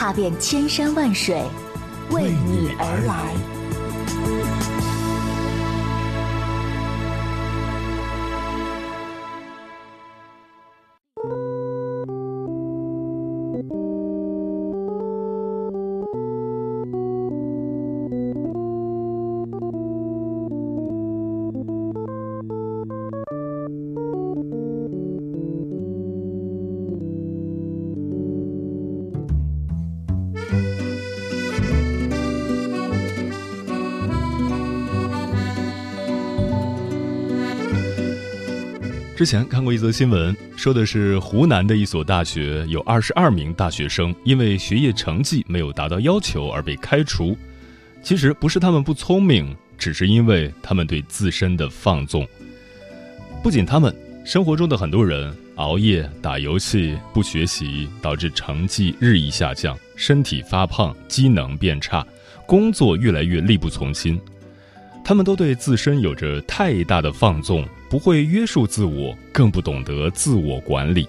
踏遍千山万水，为你而来。之前看过一则新闻，说的是湖南的一所大学有二十二名大学生因为学业成绩没有达到要求而被开除。其实不是他们不聪明，只是因为他们对自身的放纵。不仅他们，生活中的很多人熬夜、打游戏、不学习，导致成绩日益下降，身体发胖，机能变差，工作越来越力不从心。他们都对自身有着太大的放纵。不会约束自我，更不懂得自我管理。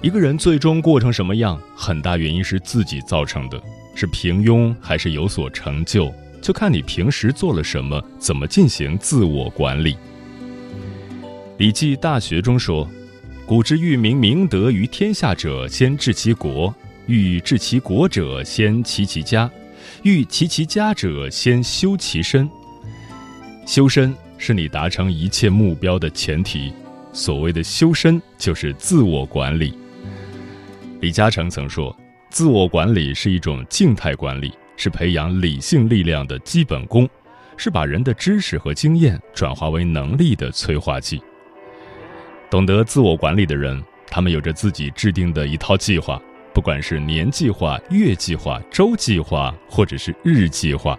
一个人最终过成什么样，很大原因是自己造成的，是平庸还是有所成就，就看你平时做了什么，怎么进行自我管理。《礼记·大学》中说：“古之欲明明德于天下者，先治其国；欲治其国者，先齐其家；欲齐其家者，先修其身。”修身。是你达成一切目标的前提。所谓的修身，就是自我管理。李嘉诚曾说：“自我管理是一种静态管理，是培养理性力量的基本功，是把人的知识和经验转化为能力的催化剂。”懂得自我管理的人，他们有着自己制定的一套计划，不管是年计划、月计划、周计划，或者是日计划。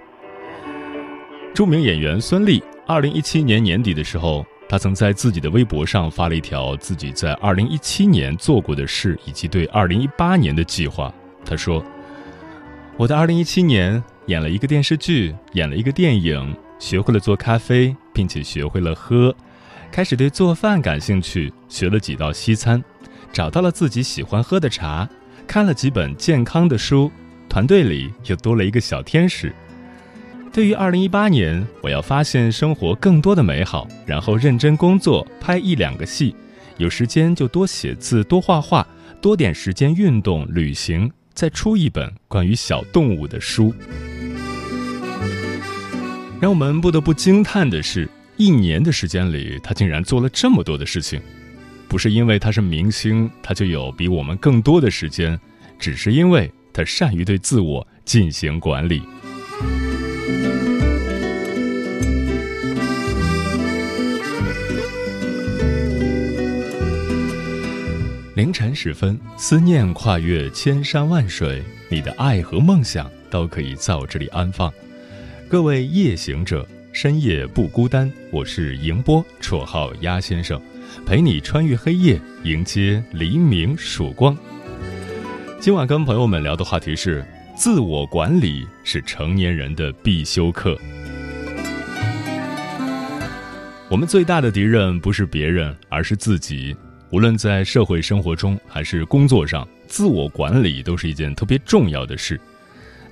著名演员孙俪。二零一七年年底的时候，她曾在自己的微博上发了一条自己在二零一七年做过的事以及对二零一八年的计划。他说：“我的二零一七年演了一个电视剧，演了一个电影，学会了做咖啡，并且学会了喝，开始对做饭感兴趣，学了几道西餐，找到了自己喜欢喝的茶，看了几本健康的书，团队里又多了一个小天使。”对于二零一八年，我要发现生活更多的美好，然后认真工作，拍一两个戏，有时间就多写字、多画画，多点时间运动、旅行，再出一本关于小动物的书。让我们不得不惊叹的是，一年的时间里，他竟然做了这么多的事情。不是因为他是明星，他就有比我们更多的时间，只是因为他善于对自我进行管理。凌晨时分，思念跨越千山万水，你的爱和梦想都可以在我这里安放。各位夜行者，深夜不孤单。我是迎波，绰号鸭先生，陪你穿越黑夜，迎接黎明曙光。今晚跟朋友们聊的话题是：自我管理是成年人的必修课。我们最大的敌人不是别人，而是自己。无论在社会生活中还是工作上，自我管理都是一件特别重要的事。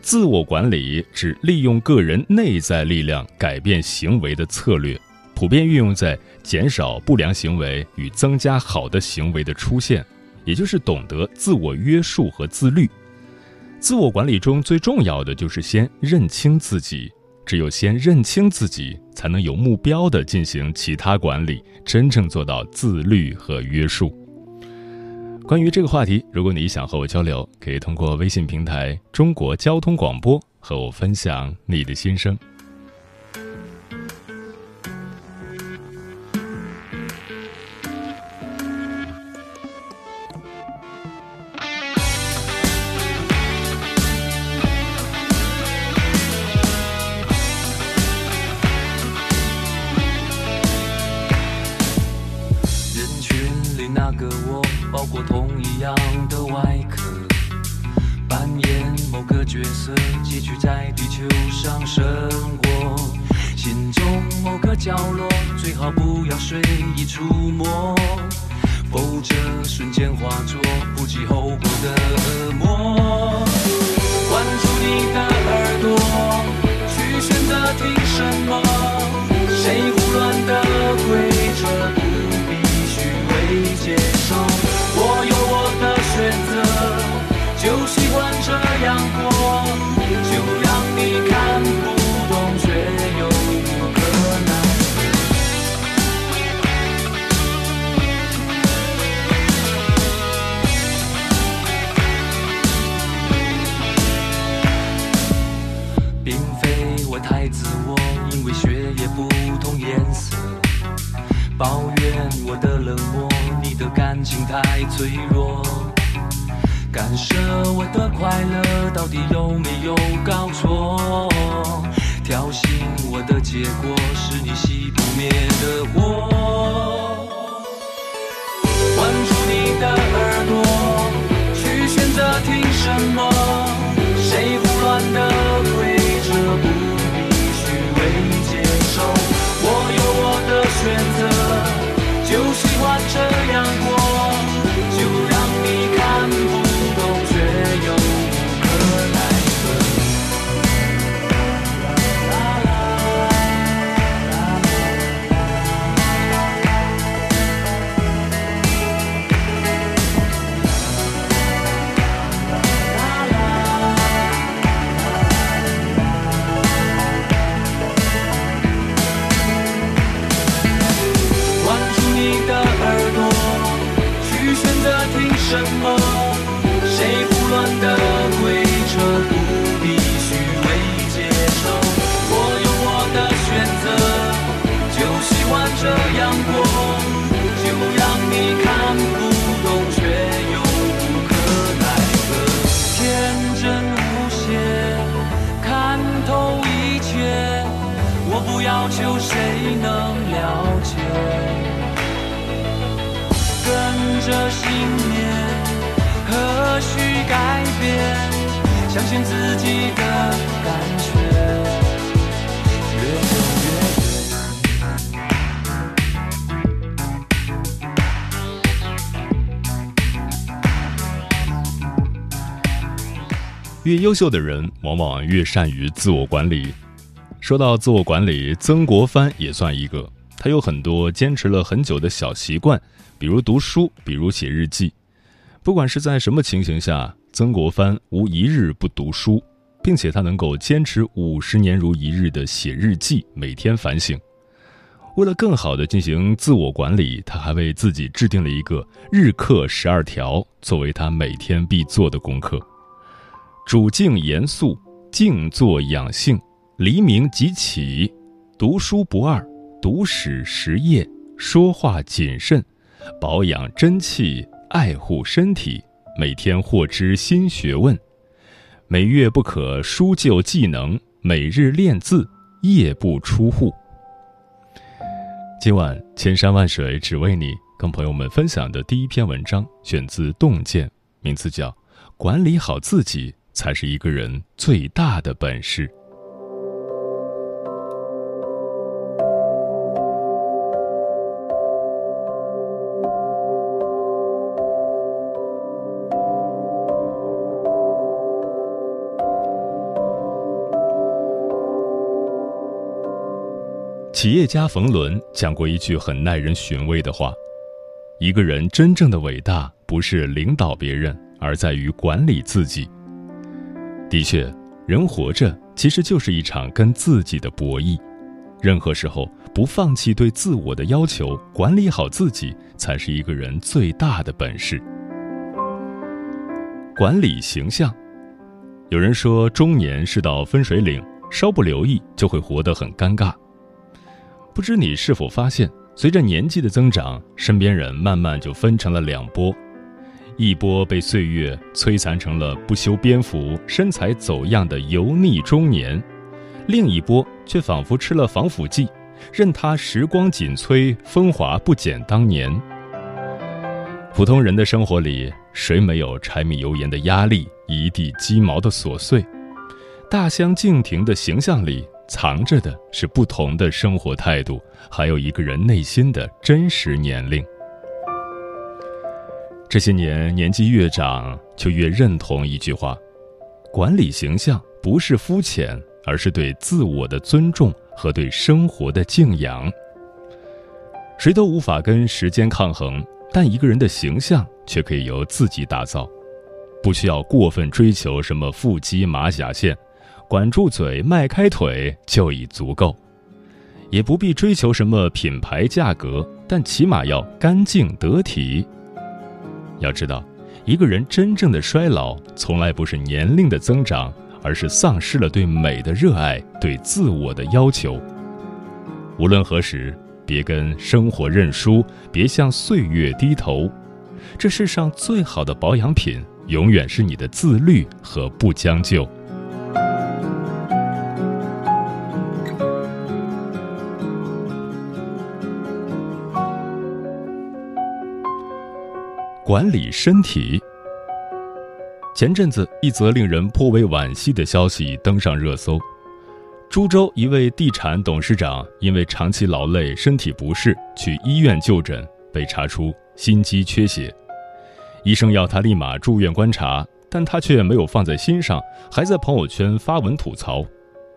自我管理指利用个人内在力量改变行为的策略，普遍运用在减少不良行为与增加好的行为的出现，也就是懂得自我约束和自律。自我管理中最重要的就是先认清自己。只有先认清自己，才能有目标的进行其他管理，真正做到自律和约束。关于这个话题，如果你想和我交流，可以通过微信平台“中国交通广播”和我分享你的心声。个我，包裹同一样的外壳，扮演某个角色，继续在地球上生活。心中某个角落，最好不要随意触摸，否则瞬间化作不计后果的恶魔。关注你的耳朵，去选择听什么，谁胡乱的规则。接受。我有我的选择，就习惯这样过，就让你看不心太脆弱。干涉我的快乐，到底有没有搞错？挑衅我的结果，是你熄不灭的火。跟着信念，何须改变？相信自己的感觉，越优秀的人，往往越善于自我管理。说到自我管理，曾国藩也算一个。他有很多坚持了很久的小习惯，比如读书，比如写日记。不管是在什么情形下，曾国藩无一日不读书，并且他能够坚持五十年如一日的写日记，每天反省。为了更好地进行自我管理，他还为自己制定了一个日课十二条，作为他每天必做的功课。主静严肃，静坐养性，黎明即起，读书不二，读史实业，说话谨慎，保养真气，爱护身体，每天获知新学问，每月不可疏旧技能，每日练字，夜不出户。今晚千山万水只为你，跟朋友们分享的第一篇文章选自《洞见》，名字叫《管理好自己才是一个人最大的本事》。企业家冯仑讲过一句很耐人寻味的话：“一个人真正的伟大，不是领导别人，而在于管理自己。”的确，人活着其实就是一场跟自己的博弈。任何时候不放弃对自我的要求，管理好自己，才是一个人最大的本事。管理形象，有人说中年是道分水岭，稍不留意就会活得很尴尬。不知你是否发现，随着年纪的增长，身边人慢慢就分成了两波：一波被岁月摧残成了不修边幅、身材走样的油腻中年；另一波却仿佛吃了防腐剂，任他时光紧催，风华不减当年。普通人的生活里，谁没有柴米油盐的压力、一地鸡毛的琐碎？大相径庭的形象里，藏着的是不同的生活态度，还有一个人内心的真实年龄。这些年，年纪越长，就越认同一句话：管理形象不是肤浅，而是对自我的尊重和对生活的敬仰。谁都无法跟时间抗衡。但一个人的形象却可以由自己打造，不需要过分追求什么腹肌马甲线，管住嘴迈开腿就已足够，也不必追求什么品牌价格，但起码要干净得体。要知道，一个人真正的衰老，从来不是年龄的增长，而是丧失了对美的热爱，对自我的要求。无论何时。别跟生活认输，别向岁月低头。这世上最好的保养品，永远是你的自律和不将就。管理身体。前阵子，一则令人颇为惋惜的消息登上热搜。株洲一位地产董事长因为长期劳累、身体不适去医院就诊，被查出心肌缺血。医生要他立马住院观察，但他却没有放在心上，还在朋友圈发文吐槽。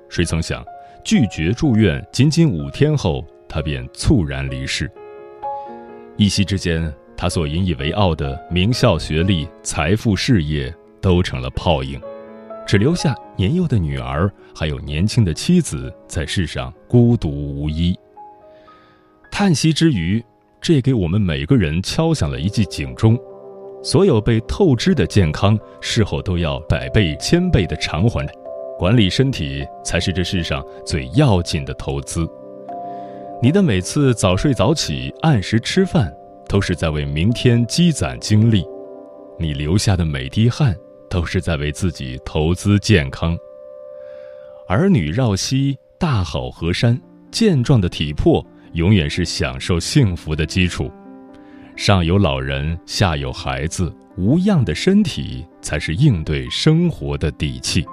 谁曾想，拒绝住院仅仅五天后，他便猝然离世。一夕之间，他所引以为傲的名校学历、财富、事业都成了泡影。只留下年幼的女儿，还有年轻的妻子，在世上孤独无依。叹息之余，这给我们每个人敲响了一记警钟：所有被透支的健康，事后都要百倍、千倍的偿还。管理身体，才是这世上最要紧的投资。你的每次早睡早起、按时吃饭，都是在为明天积攒精力。你流下的每滴汗。都是在为自己投资健康。儿女绕膝，大好河山，健壮的体魄永远是享受幸福的基础。上有老人，下有孩子，无恙的身体才是应对生活的底气。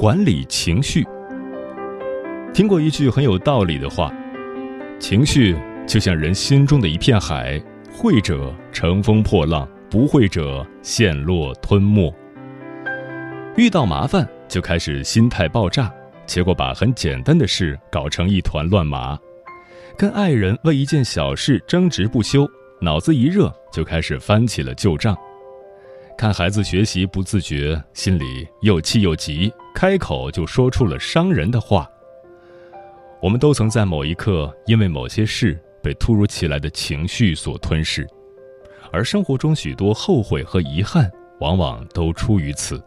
管理情绪。听过一句很有道理的话：情绪就像人心中的一片海，会者乘风破浪，不会者陷落吞没。遇到麻烦就开始心态爆炸，结果把很简单的事搞成一团乱麻；跟爱人为一件小事争执不休，脑子一热就开始翻起了旧账。看孩子学习不自觉，心里又气又急，开口就说出了伤人的话。我们都曾在某一刻因为某些事被突如其来的情绪所吞噬，而生活中许多后悔和遗憾，往往都出于此。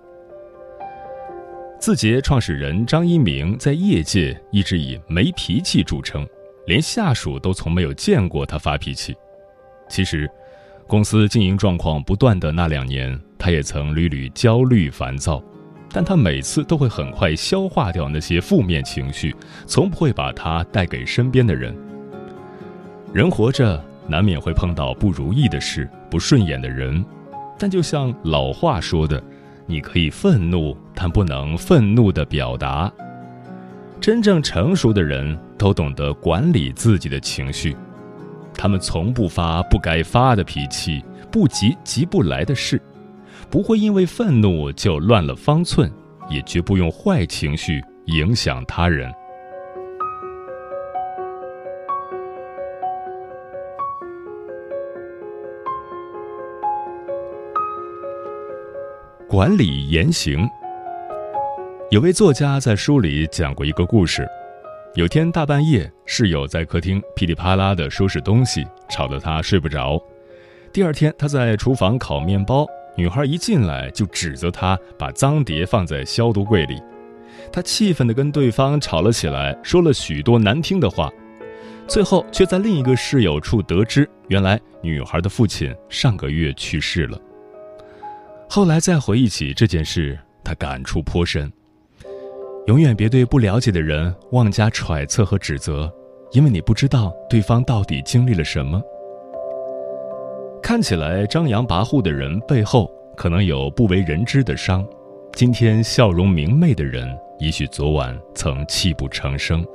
字节创始人张一鸣在业界一直以没脾气著称，连下属都从没有见过他发脾气。其实。公司经营状况不断的那两年，他也曾屡屡焦虑烦躁，但他每次都会很快消化掉那些负面情绪，从不会把它带给身边的人。人活着难免会碰到不如意的事、不顺眼的人，但就像老话说的，你可以愤怒，但不能愤怒的表达。真正成熟的人都懂得管理自己的情绪。他们从不发不该发的脾气，不急急不来的事，不会因为愤怒就乱了方寸，也绝不用坏情绪影响他人。管理言行。有位作家在书里讲过一个故事。有天大半夜，室友在客厅噼里啪啦地收拾东西，吵得他睡不着。第二天，他在厨房烤面包，女孩一进来就指责他把脏碟放在消毒柜里。他气愤地跟对方吵了起来，说了许多难听的话。最后却在另一个室友处得知，原来女孩的父亲上个月去世了。后来再回忆起这件事，他感触颇深。永远别对不了解的人妄加揣测和指责，因为你不知道对方到底经历了什么。看起来张扬跋扈的人背后，可能有不为人知的伤。今天笑容明媚的人，也许昨晚曾泣不成声。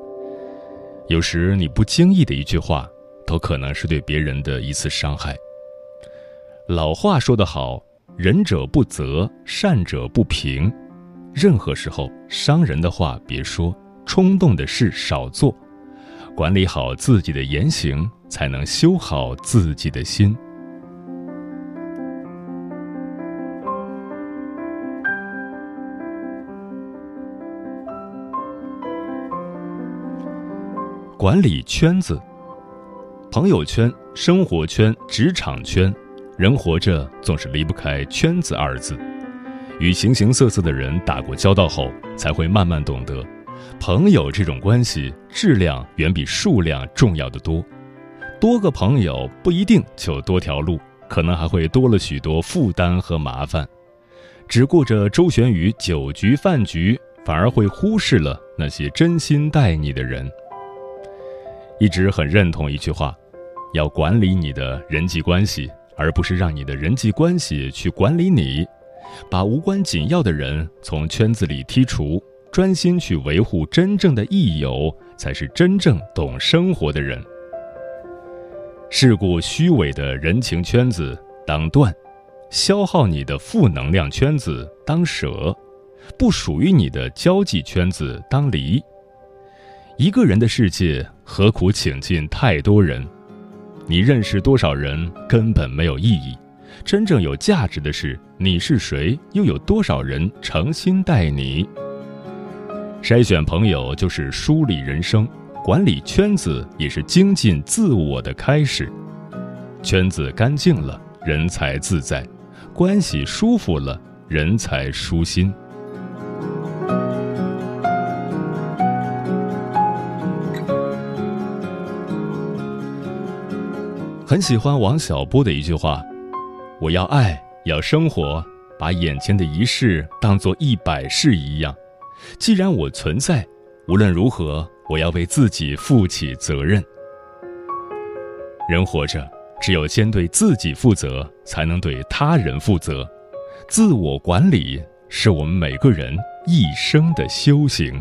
有时你不经意的一句话，都可能是对别人的一次伤害。老话说得好：“仁者不责，善者不平。”任何时候，伤人的话别说，冲动的事少做，管理好自己的言行，才能修好自己的心。管理圈子，朋友圈、生活圈、职场圈，人活着总是离不开“圈子”二字。与形形色色的人打过交道后，才会慢慢懂得，朋友这种关系质量远比数量重要的多。多个朋友不一定就多条路，可能还会多了许多负担和麻烦。只顾着周旋于酒局饭局，反而会忽视了那些真心待你的人。一直很认同一句话：要管理你的人际关系，而不是让你的人际关系去管理你。把无关紧要的人从圈子里剔除，专心去维护真正的益友，才是真正懂生活的人。世故虚伪的人情圈子当断，消耗你的负能量圈子当舍，不属于你的交际圈子当离。一个人的世界，何苦请进太多人？你认识多少人根本没有意义。真正有价值的是你是谁，又有多少人诚心待你？筛选朋友就是梳理人生，管理圈子也是精进自我的开始。圈子干净了，人才自在；关系舒服了，人才舒心。很喜欢王小波的一句话：“我要爱，要生活，把眼前的一世当做一百世一样。既然我存在，无论如何，我要为自己负起责任。人活着，只有先对自己负责，才能对他人负责。自我管理是我们每个人一生的修行。”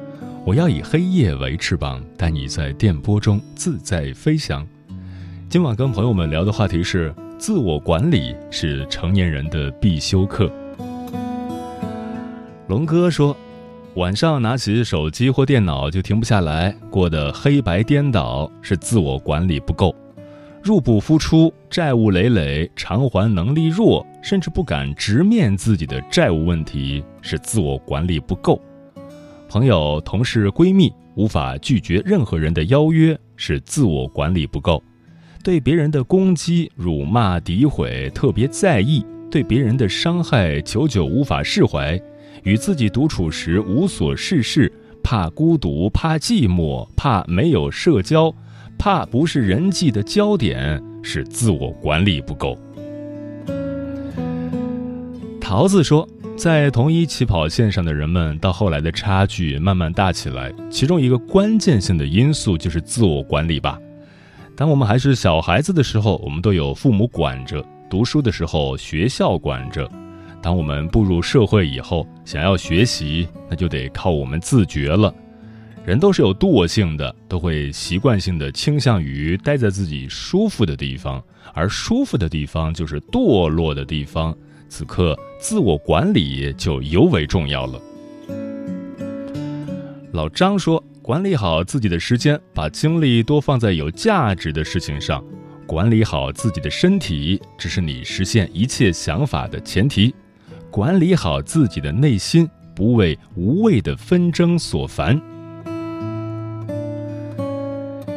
我要以黑夜为翅膀，带你在电波中自在飞翔。今晚跟朋友们聊的话题是：自我管理是成年人的必修课。龙哥说，晚上拿起手机或电脑就停不下来，过得黑白颠倒，是自我管理不够。入不敷出，债务累累，偿还能力弱，甚至不敢直面自己的债务问题，是自我管理不够；朋友、同事、闺蜜无法拒绝任何人的邀约，是自我管理不够；对别人的攻击、辱骂、诋毁特别在意，对别人的伤害久久无法释怀，与自己独处时无所事事，怕孤独，怕寂寞，怕没有社交。怕不是人际的焦点，是自我管理不够。桃子说，在同一起跑线上的人们，到后来的差距慢慢大起来，其中一个关键性的因素就是自我管理吧。当我们还是小孩子的时候，我们都有父母管着；读书的时候，学校管着；当我们步入社会以后，想要学习，那就得靠我们自觉了。人都是有惰性的，都会习惯性的倾向于待在自己舒服的地方，而舒服的地方就是堕落的地方。此刻，自我管理就尤为重要了。老张说：“管理好自己的时间，把精力多放在有价值的事情上；管理好自己的身体，这是你实现一切想法的前提；管理好自己的内心，不为无谓的纷争所烦。”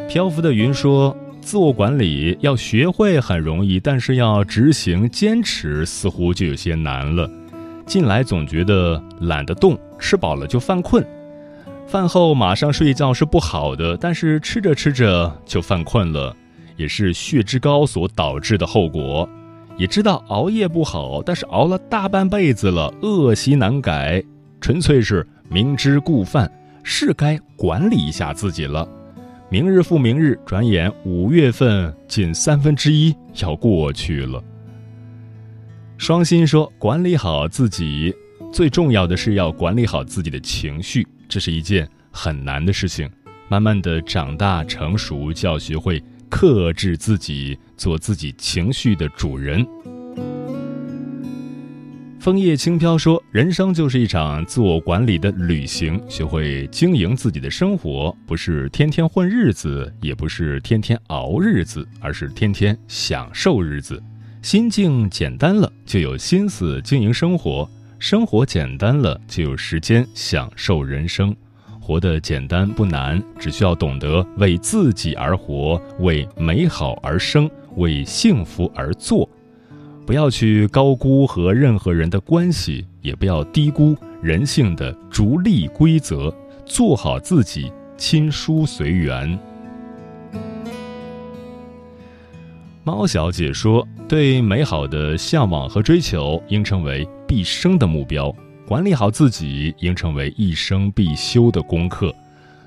漂浮的云说。自我管理要学会很容易，但是要执行坚持似乎就有些难了。近来总觉得懒得动，吃饱了就犯困，饭后马上睡觉是不好的，但是吃着吃着就犯困了，也是血脂高所导致的后果。也知道熬夜不好，但是熬了大半辈子了，恶习难改，纯粹是明知故犯，是该管理一下自己了。明日复明日，转眼五月份近三分之一要过去了。双心说：“管理好自己，最重要的是要管理好自己的情绪，这是一件很难的事情。慢慢的长大成熟，就要学会克制自己，做自己情绪的主人。”枫叶轻飘说：“人生就是一场自我管理的旅行，学会经营自己的生活，不是天天混日子，也不是天天熬日子，而是天天享受日子。心境简单了，就有心思经营生活；生活简单了，就有时间享受人生。活得简单不难，只需要懂得为自己而活，为美好而生，为幸福而做。”不要去高估和任何人的关系，也不要低估人性的逐利规则，做好自己，亲疏随缘。猫小姐说：“对美好的向往和追求，应成为毕生的目标；管理好自己，应成为一生必修的功课。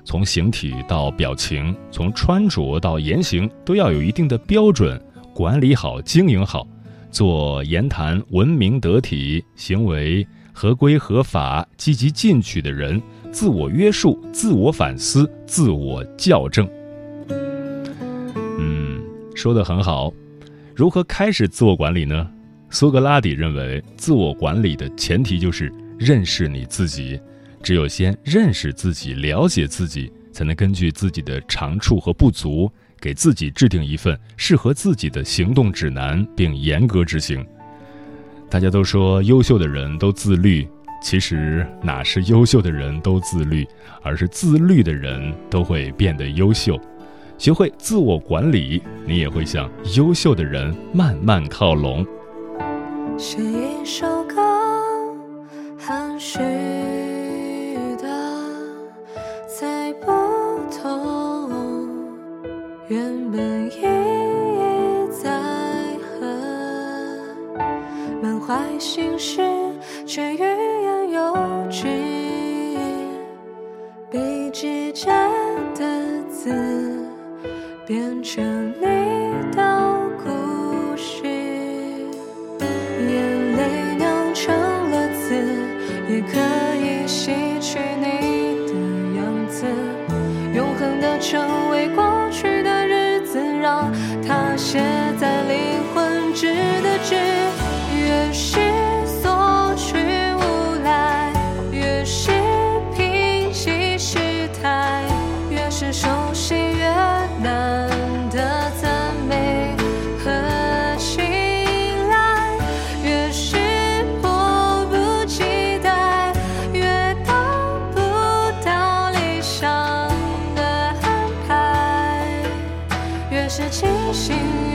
从形体到表情，从穿着到言行，都要有一定的标准，管理好，经营好。”做言谈文明得体、行为合规合法、积极进取的人，自我约束、自我反思、自我校正。嗯，说的很好。如何开始自我管理呢？苏格拉底认为，自我管理的前提就是认识你自己。只有先认识自己、了解自己，才能根据自己的长处和不足。给自己制定一份适合自己的行动指南，并严格执行。大家都说优秀的人都自律，其实哪是优秀的人都自律，而是自律的人都会变得优秀。学会自我管理，你也会向优秀的人慢慢靠拢。写一首歌，含蓄的，在不同。原本意义在何？满怀心事，却欲言又止。被指摘的字，变成你是清醒。